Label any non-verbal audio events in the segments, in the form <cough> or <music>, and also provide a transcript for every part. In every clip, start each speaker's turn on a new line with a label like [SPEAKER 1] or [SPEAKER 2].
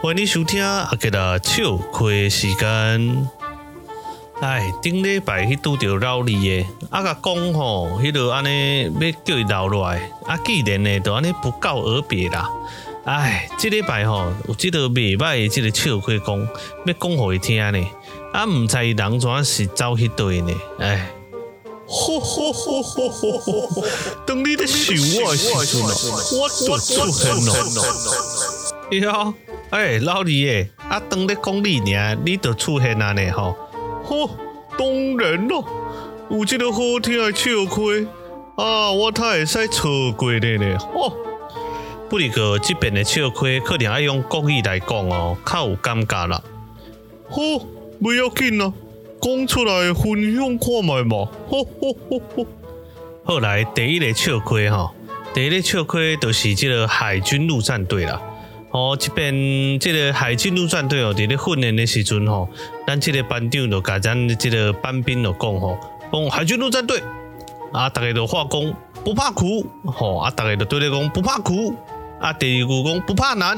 [SPEAKER 1] 欢迎你收听阿杰的笑亏时间。哎，顶礼拜去拄着老李的，阿甲讲吼，迄个安尼要叫伊留落来，啊，既然呢，都安尼不告而别啦。哎，这礼拜吼，有即个袂歹的这个笑亏讲，要讲互伊听呢，啊，毋知伊人怎是走迄对呢？哎，吼吼吼吼吼吼，当你咧想我的时阵哦，我出现咯。哟，哎，老李诶，啊，当咧讲你尔，你就出现啊呢吼。吼，当然咯，有这个好听的笑亏啊，我太会使错过的呢。吼。不过这边的笑亏可能要用国语来讲哦，较有尴尬啦。吼，不要紧啦，讲出来分享看卖嘛。吼吼吼吼。后来第一个笑亏哈，第一个笑亏就是这个海军陆战队啦。哦，这边这个海军陆战队哦，在咧训练的时阵吼，咱这个班长就甲咱这个班兵就讲吼，讲海军陆战队啊，大家都话讲不怕苦，吼啊，大家都对咧讲不怕苦。啊，第二句讲不怕难，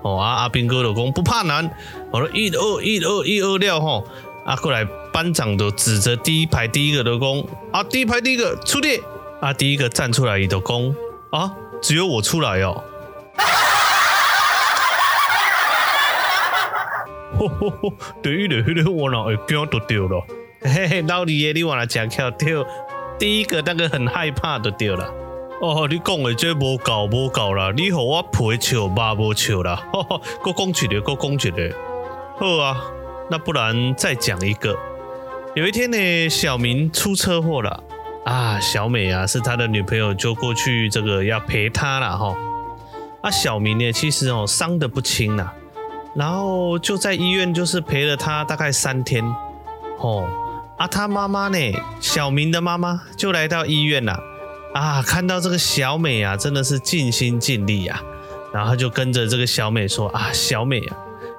[SPEAKER 1] 哦啊，阿兵哥就讲不怕难，我说一二一二一二了吼，啊过来班长就指着第一排第一个就讲啊，第一排第一个出列，啊第一个站出来伊就讲啊，只有我出来哦，吼吼吼，第一个迄个我脑会惊都掉了，<laughs> 嘿嘿，老李爷你往来讲跳跳，第一个那个很害怕都掉了。哦，你讲的这无够无够啦！你和我皮笑肉无笑啦！<laughs> 哈哈，搁讲一个，搁讲一个。好啊，那不然再讲一个。有一天呢，小明出车祸了啊！小美啊，是他的女朋友，就过去这个要陪他了哈。啊，小明呢，其实哦伤得不轻呐，然后就在医院就是陪了他大概三天。哦，啊，他妈妈呢，小明的妈妈就来到医院了。啊，看到这个小美啊，真的是尽心尽力啊，然后就跟着这个小美说啊，小美啊，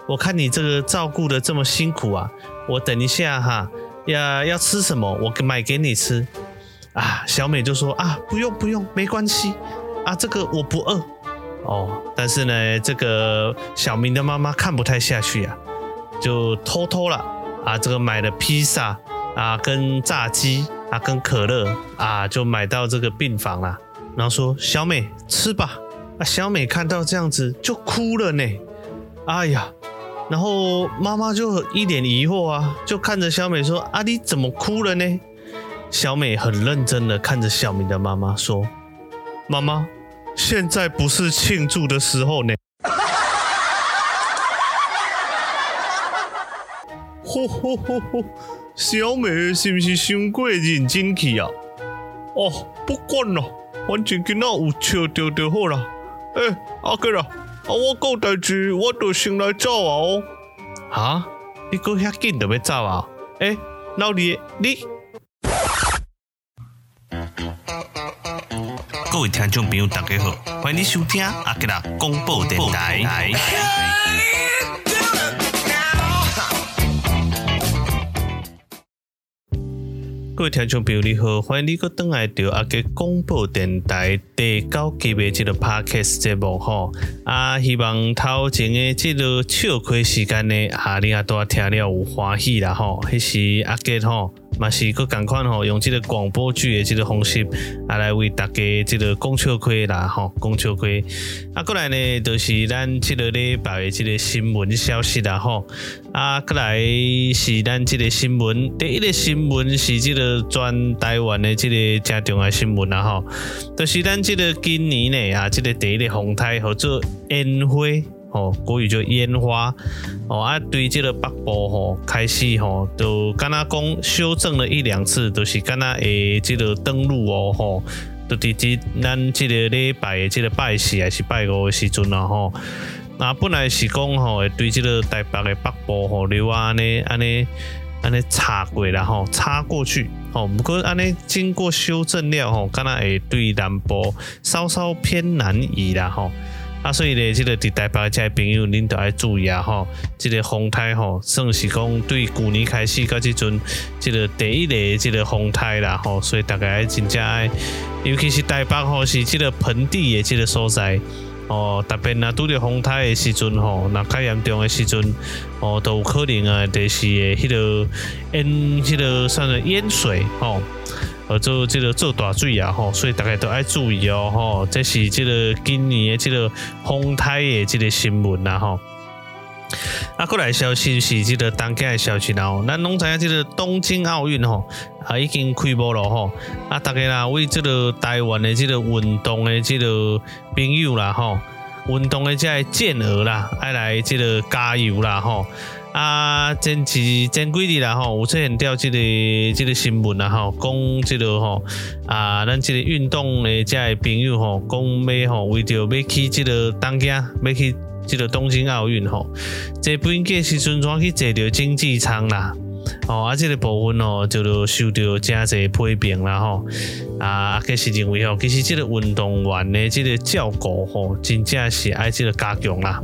[SPEAKER 1] 我看你这个照顾的这么辛苦啊，我等一下哈，要要吃什么，我买给你吃。啊，小美就说啊，不用不用，没关系啊，这个我不饿。哦，但是呢，这个小明的妈妈看不太下去啊，就偷偷了啊，这个买了披萨啊，跟炸鸡。啊，跟可乐啊，就买到这个病房了。然后说：“小美吃吧。”啊，小美看到这样子就哭了呢。哎呀，然后妈妈就一脸疑惑啊，就看着小美说：“啊，你怎么哭了呢？”小美很认真的看着小明的妈妈说：“妈妈，现在不是庆祝的时候呢。”吼吼吼吼！小美是不是伤过认真去啊？哦，不管了，反正今仔有笑到就好了。哎、欸，阿哥啦，啊我有代志，我就先来走啊哦。哈？你搁遐紧就要走啊？诶、欸，老李，你各位听众朋友大家好，欢迎你收听阿哥啦广播电台。各位听众朋友，你好，欢迎你搁转来到阿个广播电台第九集的这个 Podcast 节目吼啊，希望头前的这个笑亏时间呢，啊，你啊都听了有欢喜啦吼，迄是阿个吼。嘛是搁共款吼，用这个广播剧的这个方式啊来为大家这个讲笑亏啦吼，讲笑亏。啊，过来呢，就是咱这个礼拜的这个新闻消息啦吼。啊，过来是咱这个新闻，第一个新闻是这个全台湾的这个正重要新闻啦吼，就是咱这个今年呢啊，这个第一个风台叫做烟花。哦，国语叫烟花。哦啊，对这个北部吼开始吼，都跟他讲修正了一两次，都、是跟他诶这个登录哦吼，都直接咱这个礼拜的这个拜四还是拜五的时阵啦吼，那本来是讲吼会对这个台北的北部吼流啊安尼安尼安尼插过啦吼，插过去。哦，不过安尼经过修正了吼，跟他会对南部稍稍偏南移啦吼。啊，所以咧，这个伫台北这朋友，恁都要注意啊！吼，这个风台吼，算是讲对旧年开始到这阵，这个第一个这个风台啦，吼，所以大家真正爱，尤其是台北吼，是这个盆地的这个所在，哦，特别若拄着风台的时阵吼，若较严重的时阵，哦，都有可能啊，就是诶，迄个淹，迄个算是淹水吼，呃，做这个做大水啊吼，所以大家都爱注意哦吼，这是这个今年的这个风台的这个新闻啦吼。啊，过来消息是这个当家的消息啦吼，咱拢知影这个东京奥运吼啊已经开幕了吼，啊，大家啦为这个台湾的这个运动的这个朋友啦吼，运动的这个健儿啦，爱来这个加油啦吼，啊，前几前几日啦吼，有出现掉即个即个新闻啦吼，讲即个吼啊，咱即个运动的遮个朋友吼，讲要吼为着要去即个东京要去。即个东京奥运吼，这本届时阵怎去坐到经济舱啦？哦，啊，这个部分哦，就受到真侪批评啦吼。啊，计是认为吼，其实即个运动员的即个照顾吼，真正是爱即个加强啦。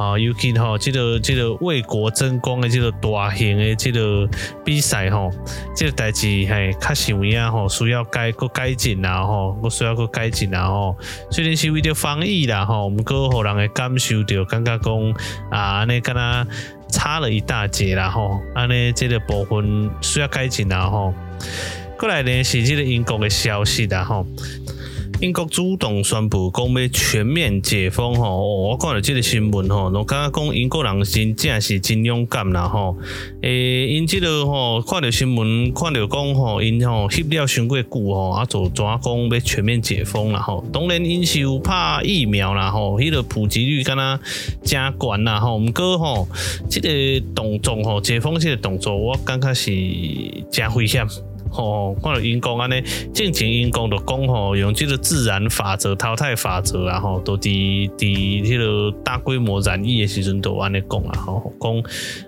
[SPEAKER 1] 啊，尤其吼，这个这个为国争光的这个大型的这个比赛吼，这个代志嘿，较是有影吼，需要改个改进啦吼，我需要个改进啦吼。虽然是为着防疫啦吼，毋过互人会感受到感觉讲啊，安尼敢若差了一大截啦吼，安尼这个部分需要改进啦吼。过来呢是这个英国的消息啦吼。英国主动宣布讲要全面解封吼，我看到这个新闻吼，我感觉讲英国人真正是真勇敢啦吼。诶，因这个吼看到新闻，看到讲吼，因吼翕了伤过久吼，啊就怎讲要全面解封啦吼。当然因是有拍疫苗啦吼，迄个普及率敢若真悬啦吼。毋过吼，这个动作吼解封这个动作，我感觉是真危险。吼，看到因公安尼，正经因讲就讲吼，用这个自然法则、淘汰法则啊，吼，都伫伫迄个大规模染疫的时阵都安尼讲啊，吼，讲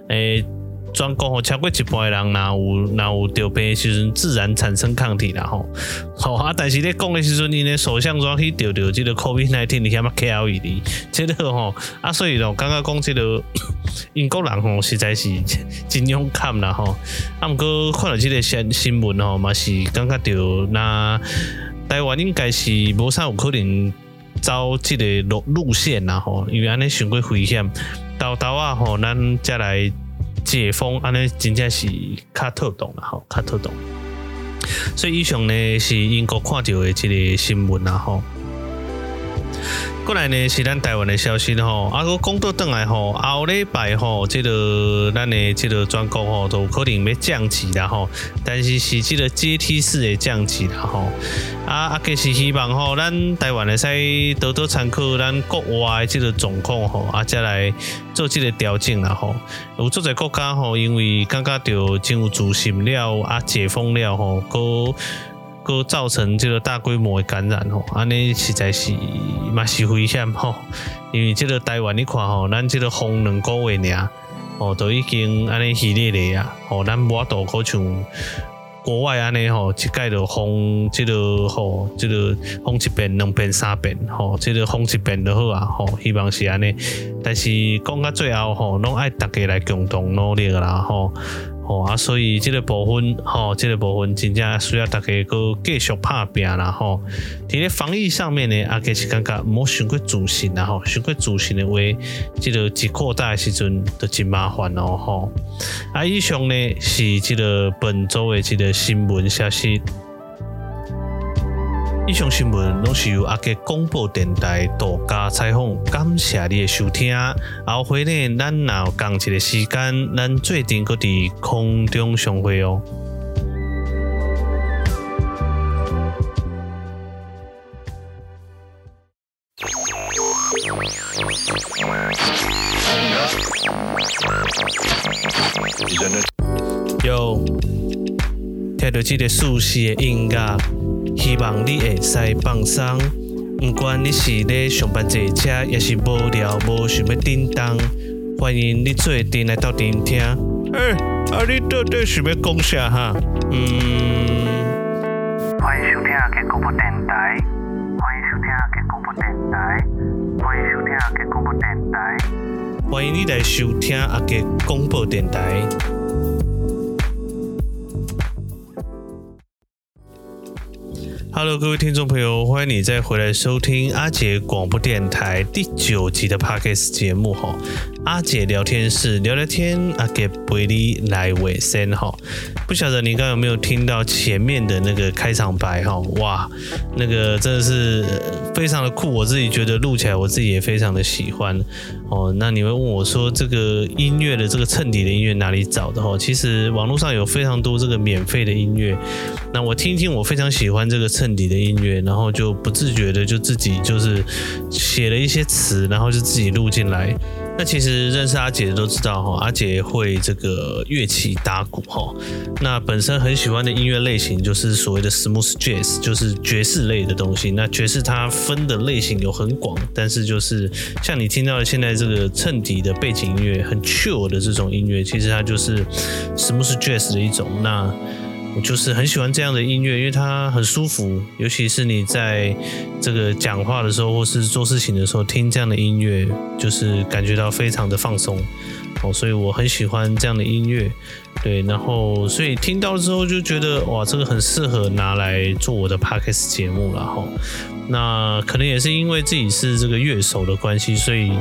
[SPEAKER 1] 诶。全国吼超过一半的人，若有若有得病的时阵，自然产生抗体啦吼。好啊，但是咧讲的时阵，因咧首相怎去得着这个 COVID-19，你遐嘛 care 伊哩？这个吼啊，所以咯，刚刚讲这个 <coughs> 英国人吼实在是真勇敢啦吼。啊，毋过看到这个新新闻吼，嘛是感觉到那台湾应该是无啥有可能走这个路路线啦吼，因为安尼伤过危险。到头啊吼，咱再来。解封，安尼真正是较特动啦吼，较特动。所以以上呢是英国看到的这个新闻啦吼。过来呢是咱台湾的消息吼，啊，个讲到转来吼，后礼拜吼，这个咱的这个全国吼都可能要降级啦吼，但是是这个阶梯式的降级啦吼。啊啊，计是希望吼，咱台湾的使多多参考咱国外的这个状况吼，啊，再来做这个调整啦吼。有做在国家吼，因为感觉到真有自信了，啊，解封了吼，个。个造成这个大规模的感染吼，安尼实在是嘛是危险吼，因为这个台湾你看吼，咱这个封两个月尔，吼都已经安尼系列的啊，吼咱无法度好像国外安尼吼，一概就封这个吼，这个封一遍、两遍、三遍，吼，这个封一遍就好啊，吼，希望是安尼，但是讲到最后吼，拢爱大家来共同努力啦，吼。啊，所以这个部分，吼，这个部分真正需要大家搁继续拍拼啦，吼。伫咧防疫上面呢，啊，其实感觉毋好伤过自信啦，吼，伤过自信的话，这个一扩大的时阵就真麻烦咯，吼。啊，以上呢是即个本周的即个新闻消息。以上新闻拢是由阿杰广播电台独家采访，感谢你的收听。后回呢，咱若有同一个时间，咱做阵搁伫空中相会哦。听到这个舒适的音乐。希望你会使放松，不管你是咧上班坐车，也是无聊无想要叮当，欢迎你做阵来到聆听。哎，啊，你到底想要讲啥哈？嗯，欢迎收听阿捷广播电台，欢迎收听阿捷广播电台，欢迎收听阿捷广播电台，欢迎你来收听阿捷广播电台。Hello，各位听众朋友，欢迎你再回来收听阿杰广播电台第九集的 Podcast 节目哈。阿姐聊天室聊聊天，阿杰陪你来尾声哈。不晓得你刚有没有听到前面的那个开场白哈？哇，那个真的是非常的酷，我自己觉得录起来我自己也非常的喜欢哦。那你会问我说，这个音乐的这个衬底的音乐哪里找的哈？其实网络上有非常多这个免费的音乐，那我听听，我非常喜欢这个衬底的音乐，然后就不自觉的就自己就是写了一些词，然后就自己录进来。那其实认识阿杰的都知道哈，阿杰会这个乐器打鼓哈。那本身很喜欢的音乐类型就是所谓的 smooth jazz，就是爵士类的东西。那爵士它分的类型有很广，但是就是像你听到的现在这个衬底的背景音乐，很 chill 的这种音乐，其实它就是 smooth jazz 的一种。那我就是很喜欢这样的音乐，因为它很舒服，尤其是你在这个讲话的时候，或是做事情的时候，听这样的音乐，就是感觉到非常的放松哦，所以我很喜欢这样的音乐。对，然后所以听到之后就觉得哇，这个很适合拿来做我的 podcast 节目了哈。那可能也是因为自己是这个乐手的关系，所以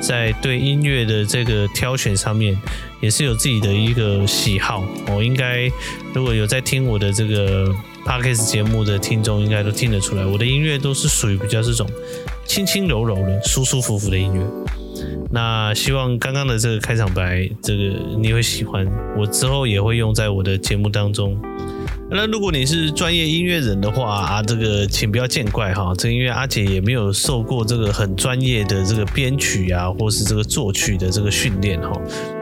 [SPEAKER 1] 在对音乐的这个挑选上面也是有自己的一个喜好。我应该如果有在听我的这个 podcast 节目的听众，应该都听得出来，我的音乐都是属于比较这种轻轻柔柔的、舒舒服服的音乐。那希望刚刚的这个开场白，这个你会喜欢，我之后也会用在我的节目当中。那如果你是专业音乐人的话啊，这个请不要见怪哈，这个因为阿杰也没有受过这个很专业的这个编曲啊，或是这个作曲的这个训练哈，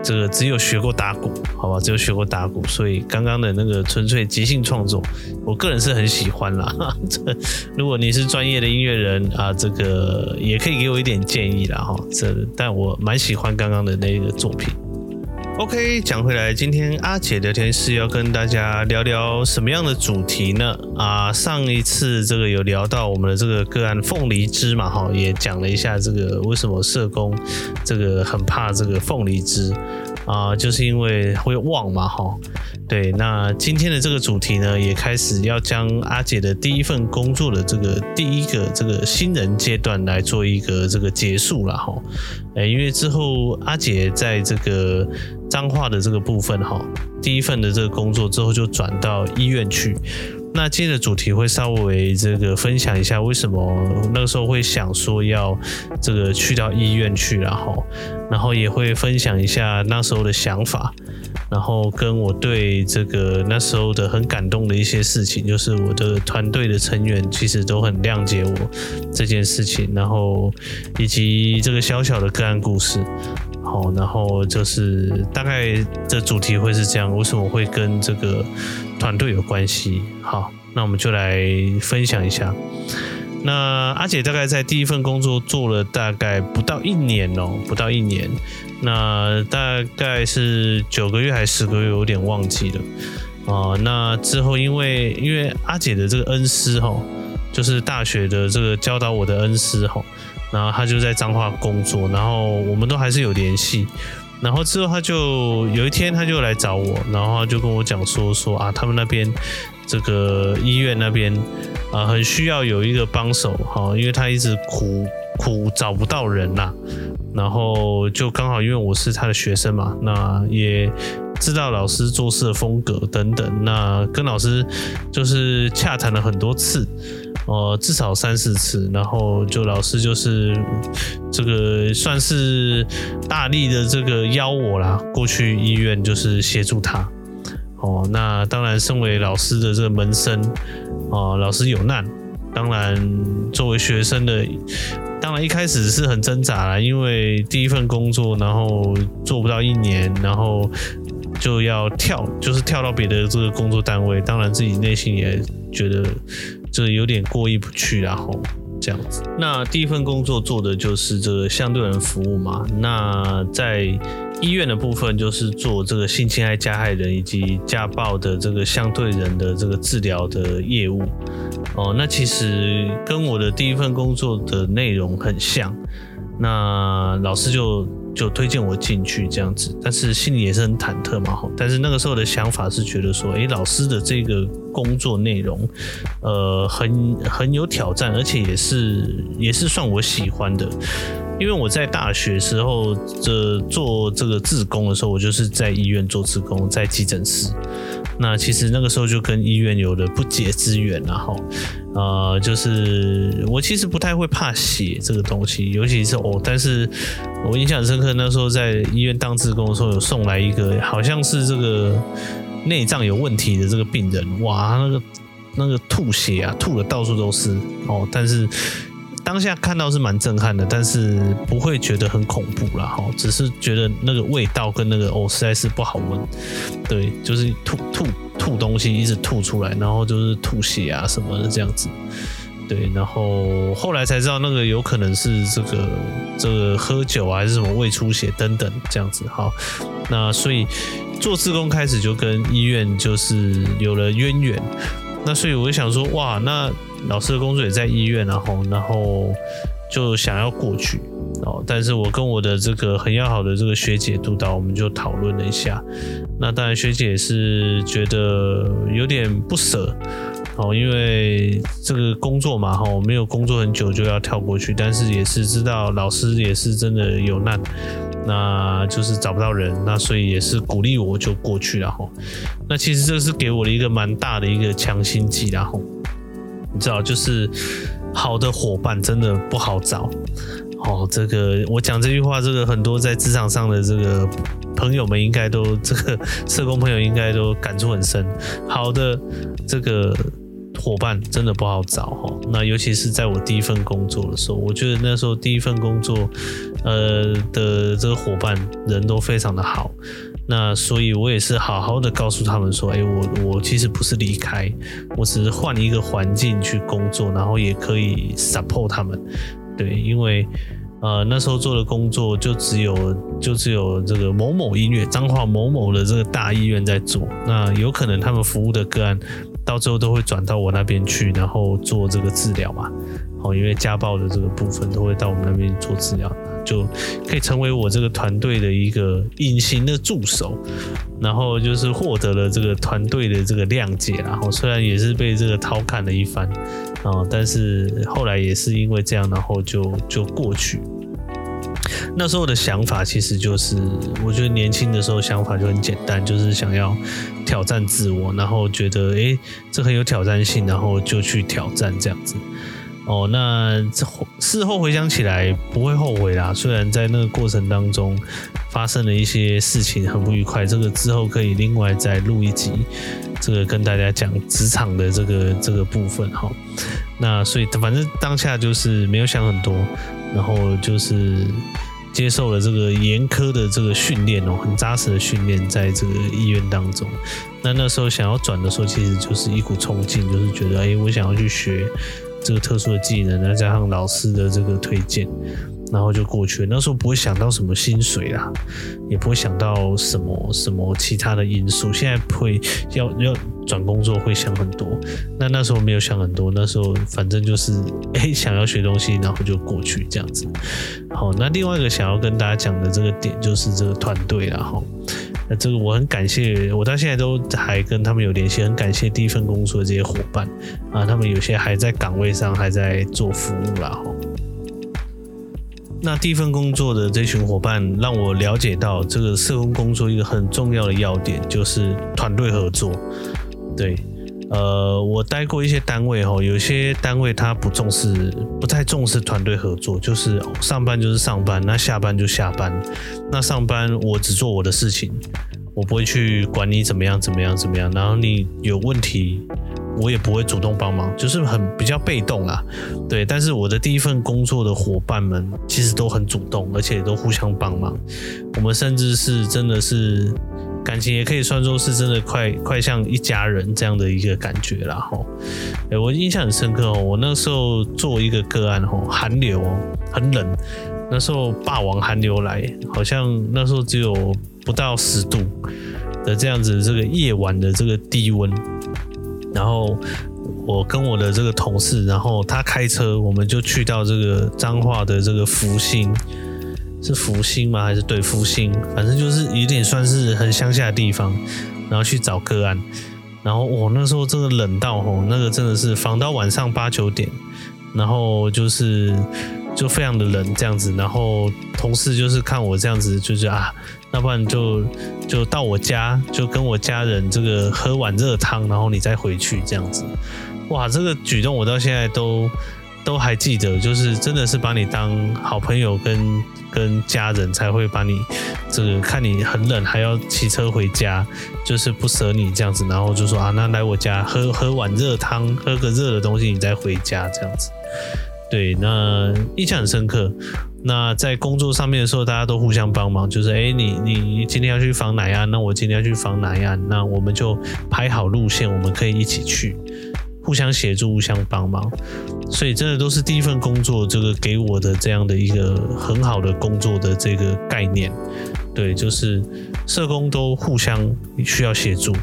[SPEAKER 1] 这个只有学过打鼓，好吧，只有学过打鼓，所以刚刚的那个纯粹即兴创作，我个人是很喜欢啦。<laughs> 这如果你是专业的音乐人啊，这个也可以给我一点建议啦哈，这但我蛮喜欢刚刚的那个作品。OK，讲回来，今天阿姐聊天室要跟大家聊聊什么样的主题呢？啊，上一次这个有聊到我们的这个个案凤梨枝嘛，哈，也讲了一下这个为什么社工这个很怕这个凤梨枝啊，就是因为会忘嘛，哈。对，那今天的这个主题呢，也开始要将阿姐的第一份工作的这个第一个这个新人阶段来做一个这个结束了，哈。哎，因为之后阿姐在这个彰化的这个部分哈，第一份的这个工作之后就转到医院去。那今天的主题会稍微这个分享一下为什么那个时候会想说要这个去到医院去，然后，然后也会分享一下那时候的想法，然后跟我对这个那时候的很感动的一些事情，就是我的团队的成员其实都很谅解我这件事情，然后以及这个小小的个案故事。好，然后就是大概的主题会是这样，为什么会跟这个团队有关系？好，那我们就来分享一下。那阿姐大概在第一份工作做了大概不到一年哦，不到一年，那大概是九个月还是十个月，有点忘记了啊。那之后因为因为阿姐的这个恩师哈，就是大学的这个教导我的恩师哈。然后他就在彰化工作，然后我们都还是有联系。然后之后他就有一天他就来找我，然后就跟我讲说说啊，他们那边这个医院那边啊，很需要有一个帮手哈，因为他一直苦苦找不到人呐。然后就刚好因为我是他的学生嘛，那也知道老师做事的风格等等，那跟老师就是洽谈了很多次。呃，至少三四次，然后就老师就是这个算是大力的这个邀我啦，过去医院就是协助他。哦，那当然，身为老师的这个门生，哦，老师有难，当然作为学生的，当然一开始是很挣扎啦，因为第一份工作，然后做不到一年，然后就要跳，就是跳到别的这个工作单位，当然自己内心也觉得。这有点过意不去，然后这样子。那第一份工作做的就是这个相对人服务嘛。那在医院的部分，就是做这个性侵害加害人以及家暴的这个相对人的这个治疗的业务。哦，那其实跟我的第一份工作的内容很像。那老师就就推荐我进去这样子，但是心里也是很忐忑嘛。但是那个时候的想法是觉得说，诶，老师的这个工作内容，呃，很很有挑战，而且也是也是算我喜欢的。因为我在大学时候这做这个志工的时候，我就是在医院做志工，在急诊室。那其实那个时候就跟医院有了不解之缘，然后，呃，就是我其实不太会怕血这个东西，尤其是哦，但是我印象深刻，那时候在医院当志工的时候，有送来一个好像是这个内脏有问题的这个病人，哇，那个那个吐血啊，吐的到处都是哦，但是。当下看到是蛮震撼的，但是不会觉得很恐怖啦。哈，只是觉得那个味道跟那个哦实在是不好闻，对，就是吐吐吐东西一直吐出来，然后就是吐血啊什么的这样子，对，然后后来才知道那个有可能是这个这个喝酒啊还是什么胃出血等等这样子，好，那所以做志工开始就跟医院就是有了渊源，那所以我就想说哇那。老师的工作也在医院，然后，然后就想要过去哦。但是我跟我的这个很要好的这个学姐督导，我们就讨论了一下。那当然，学姐也是觉得有点不舍哦，因为这个工作嘛，哈，没有工作很久就要跳过去。但是也是知道老师也是真的有难，那就是找不到人，那所以也是鼓励我就过去了哈。那其实这是给我的一个蛮大的一个强心剂，然后。你知道，就是好的伙伴真的不好找哦。这个我讲这句话，这个很多在职场上的这个朋友们应该都，这个社工朋友应该都感触很深。好的这个伙伴真的不好找哈。那尤其是在我第一份工作的时候，我觉得那时候第一份工作，呃的这个伙伴人都非常的好。那所以，我也是好好的告诉他们说，哎，我我其实不是离开，我只是换一个环境去工作，然后也可以 support 他们，对，因为呃那时候做的工作就只有就只有这个某某音乐彰化某某的这个大医院在做，那有可能他们服务的个案到最后都会转到我那边去，然后做这个治疗嘛，哦，因为家暴的这个部分都会到我们那边做治疗。就可以成为我这个团队的一个隐形的助手，然后就是获得了这个团队的这个谅解，然后虽然也是被这个调侃了一番啊，但是后来也是因为这样，然后就就过去。那时候的想法其实就是，我觉得年轻的时候想法就很简单，就是想要挑战自我，然后觉得诶，这很有挑战性，然后就去挑战这样子。哦，那事后回想起来不会后悔啦。虽然在那个过程当中发生了一些事情很不愉快，这个之后可以另外再录一集，这个跟大家讲职场的这个这个部分哈。那所以反正当下就是没有想很多，然后就是接受了这个严苛的这个训练哦，很扎实的训练，在这个医院当中。那那时候想要转的时候，其实就是一股冲劲，就是觉得哎，我想要去学。这个特殊的技能，再加上老师的这个推荐，然后就过去了。那时候不会想到什么薪水啦，也不会想到什么什么其他的因素。现在会要要转工作会想很多，那那时候没有想很多。那时候反正就是 <laughs> 哎，想要学东西，然后就过去这样子。好，那另外一个想要跟大家讲的这个点就是这个团队啦，哈。那这个我很感谢，我到现在都还跟他们有联系，很感谢第一份工作的这些伙伴啊，他们有些还在岗位上，还在做服务啦哈。那第一份工作的这群伙伴让我了解到，这个社工工作一个很重要的要点就是团队合作，对。呃，我待过一些单位哈，有些单位他不重视，不太重视团队合作，就是上班就是上班，那下班就下班。那上班我只做我的事情，我不会去管你怎么样怎么样怎么样。然后你有问题，我也不会主动帮忙，就是很比较被动啦。对，但是我的第一份工作的伙伴们其实都很主动，而且都互相帮忙。我们甚至是真的是。感情也可以算作是真的快快像一家人这样的一个感觉啦吼，哎，我印象很深刻哦，我那时候做一个个案吼，寒流很冷，那时候霸王寒流来，好像那时候只有不到十度的这样子这个夜晚的这个低温，然后我跟我的这个同事，然后他开车，我们就去到这个彰化的这个福兴。是福星吗？还是对福星？反正就是有点算是很乡下的地方，然后去找个案。然后我那时候真的冷到吼，那个真的是访到晚上八九点，然后就是就非常的冷这样子。然后同事就是看我这样子，就是啊，那不然就就到我家，就跟我家人这个喝碗热汤，然后你再回去这样子。哇，这个举动我到现在都都还记得，就是真的是把你当好朋友跟。跟家人才会把你这个看你很冷还要骑车回家，就是不舍你这样子，然后就说啊，那来我家喝喝碗热汤，喝个热的东西，你再回家这样子。对，那印象很深刻。那在工作上面的时候，大家都互相帮忙，就是哎，你你今天要去访哪呀？那我今天要去访哪呀？那我们就排好路线，我们可以一起去。互相协助，互相帮忙，所以真的都是第一份工作，这个给我的这样的一个很好的工作的这个概念。对，就是社工都互相需要协助，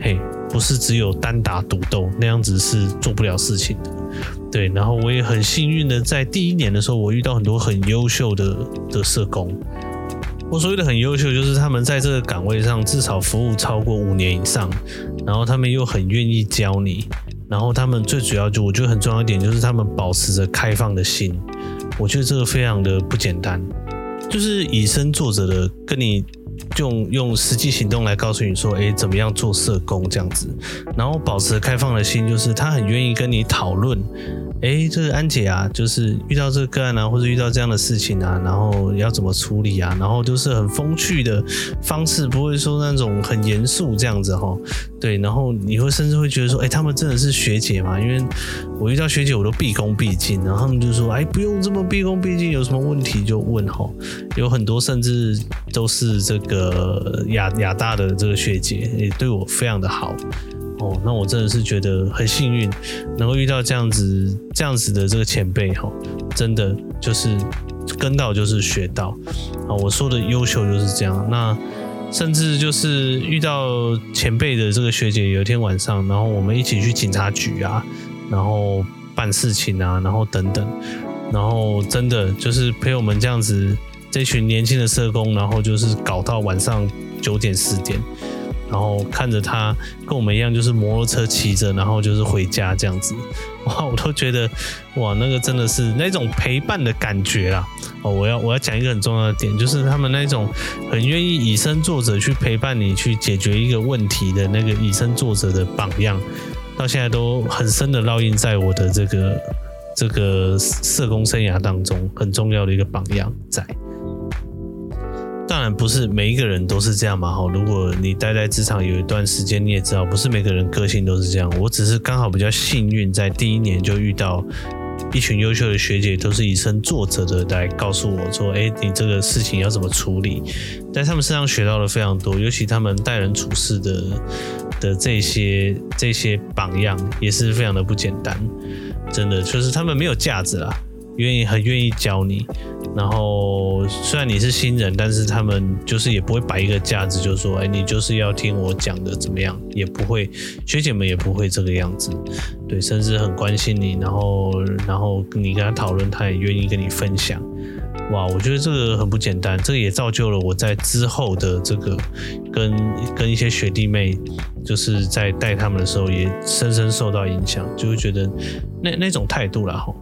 [SPEAKER 1] 嘿，不是只有单打独斗那样子是做不了事情的。对，然后我也很幸运的在第一年的时候，我遇到很多很优秀的的社工。我所谓的很优秀，就是他们在这个岗位上至少服务超过五年以上，然后他们又很愿意教你。然后他们最主要就我觉得很重要一点就是他们保持着开放的心，我觉得这个非常的不简单，就是以身作则的跟你用用实际行动来告诉你说，哎，怎么样做社工这样子，然后保持开放的心，就是他很愿意跟你讨论。哎，这个安姐啊，就是遇到这个个案啊，或者遇到这样的事情啊，然后要怎么处理啊？然后就是很风趣的方式，不会说那种很严肃这样子哈。对，然后你会甚至会觉得说，哎，他们真的是学姐吗？因为我遇到学姐，我都毕恭毕敬，然后他们就说，哎，不用这么毕恭毕敬，有什么问题就问哈。有很多甚至都是这个亚亚大的这个学姐，也对我非常的好。哦，那我真的是觉得很幸运，能够遇到这样子这样子的这个前辈哈，真的就是跟到就是学到啊。我说的优秀就是这样。那甚至就是遇到前辈的这个学姐，有一天晚上，然后我们一起去警察局啊，然后办事情啊，然后等等，然后真的就是陪我们这样子这群年轻的社工，然后就是搞到晚上九点十点。然后看着他跟我们一样，就是摩托车骑着，然后就是回家这样子，哇，我都觉得哇，那个真的是那种陪伴的感觉啦。哦，我要我要讲一个很重要的点，就是他们那种很愿意以身作则去陪伴你去解决一个问题的那个以身作则的榜样，到现在都很深的烙印在我的这个这个社工生涯当中，很重要的一个榜样在。当然不是每一个人都是这样嘛，哈。如果你待在职场有一段时间，你也知道，不是每个人个性都是这样。我只是刚好比较幸运，在第一年就遇到一群优秀的学姐，都是以身作则的来告诉我说：“哎，你这个事情要怎么处理？”在他们身上学到了非常多，尤其他们待人处事的的这些这些榜样也是非常的不简单。真的，就是他们没有架子啦，愿意很愿意教你。然后虽然你是新人，但是他们就是也不会摆一个架子，就说，哎，你就是要听我讲的怎么样，也不会，学姐们也不会这个样子，对，甚至很关心你，然后然后你跟他讨论，他也愿意跟你分享。哇，我觉得这个很不简单，这个也造就了我在之后的这个跟跟一些学弟妹，就是在带他们的时候，也深深受到影响，就会觉得那那种态度啦，吼，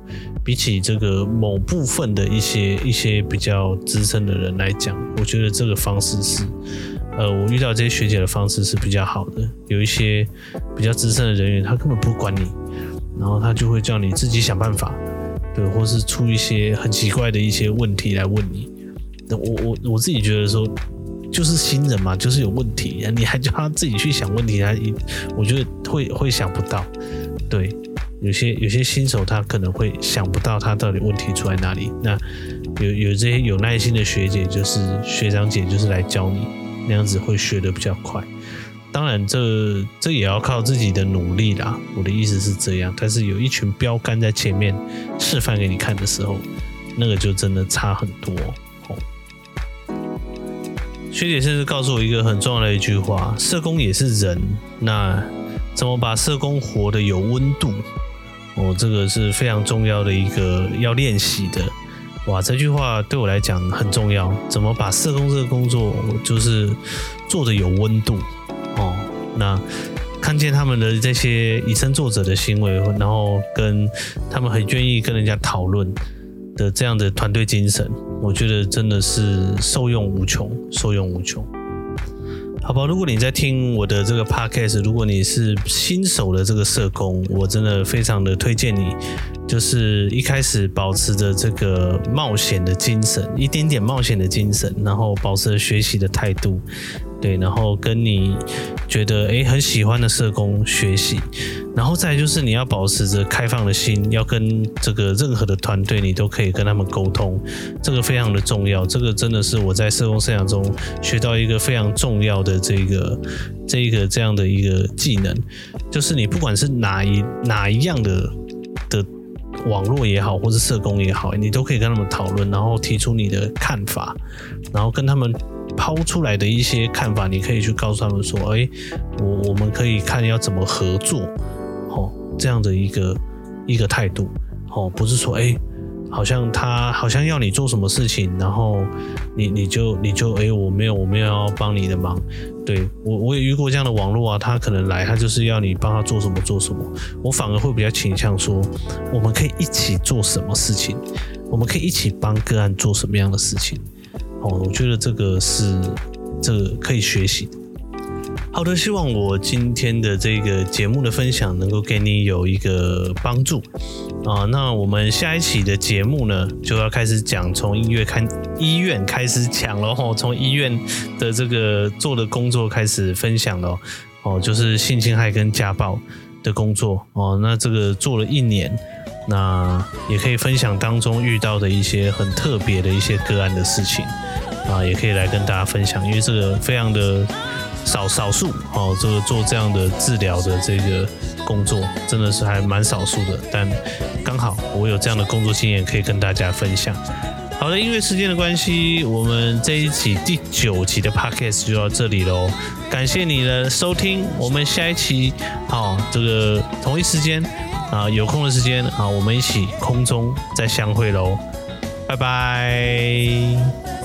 [SPEAKER 1] 比起这个某部分的一些一些比较资深的人来讲，我觉得这个方式是，呃，我遇到这些学姐的方式是比较好的。有一些比较资深的人员，他根本不管你，然后他就会叫你自己想办法。对，或是出一些很奇怪的一些问题来问你，我我我自己觉得说，就是新人嘛，就是有问题，你还叫他自己去想问题，他一我觉得会会想不到。对，有些有些新手他可能会想不到他到底问题出在哪里。那有有这些有耐心的学姐，就是学长姐，就是来教你，那样子会学得比较快。当然这，这这也要靠自己的努力啦。我的意思是这样，但是有一群标杆在前面示范给你看的时候，那个就真的差很多哦。学姐甚至告诉我一个很重要的一句话：社工也是人，那怎么把社工活得有温度？哦，这个是非常重要的一个要练习的。哇，这句话对我来讲很重要。怎么把社工这个工作就是做的有温度哦？那看见他们的这些以身作则的行为，然后跟他们很愿意跟人家讨论的这样的团队精神，我觉得真的是受用无穷，受用无穷。好吧，如果你在听我的这个 podcast，如果你是新手的这个社工，我真的非常的推荐你，就是一开始保持着这个冒险的精神，一点点冒险的精神，然后保持着学习的态度。对，然后跟你觉得诶很喜欢的社工学习，然后再就是你要保持着开放的心，要跟这个任何的团队，你都可以跟他们沟通，这个非常的重要。这个真的是我在社工生涯中学到一个非常重要的这个这一个这样的一个技能，就是你不管是哪一哪一样的的网络也好，或是社工也好，你都可以跟他们讨论，然后提出你的看法，然后跟他们。抛出来的一些看法，你可以去告诉他们说：“哎，我我们可以看要怎么合作，哦，这样的一个一个态度，哦，不是说哎，好像他好像要你做什么事情，然后你你就你就哎，我没有我没有要帮你的忙，对，我我也遇过这样的网络啊，他可能来他就是要你帮他做什么做什么，我反而会比较倾向说，我们可以一起做什么事情，我们可以一起帮个案做什么样的事情。”哦，我觉得这个是这个可以学习。好的，希望我今天的这个节目的分享能够给你有一个帮助啊。那我们下一期的节目呢，就要开始讲从医院看医院开始讲了哦，从医院的这个做的工作开始分享了哦，就是性侵害跟家暴的工作哦。那这个做了一年。那也可以分享当中遇到的一些很特别的一些个案的事情啊，也可以来跟大家分享，因为这个非常的少少数哦，这个做这样的治疗的这个工作真的是还蛮少数的，但刚好我有这样的工作经验可以跟大家分享。好的，因为时间的关系，我们这一期第九集的 podcast 就到这里喽，感谢你的收听，我们下一期好，这个同一时间。啊，有空的时间啊，我们一起空中再相会喽，拜拜。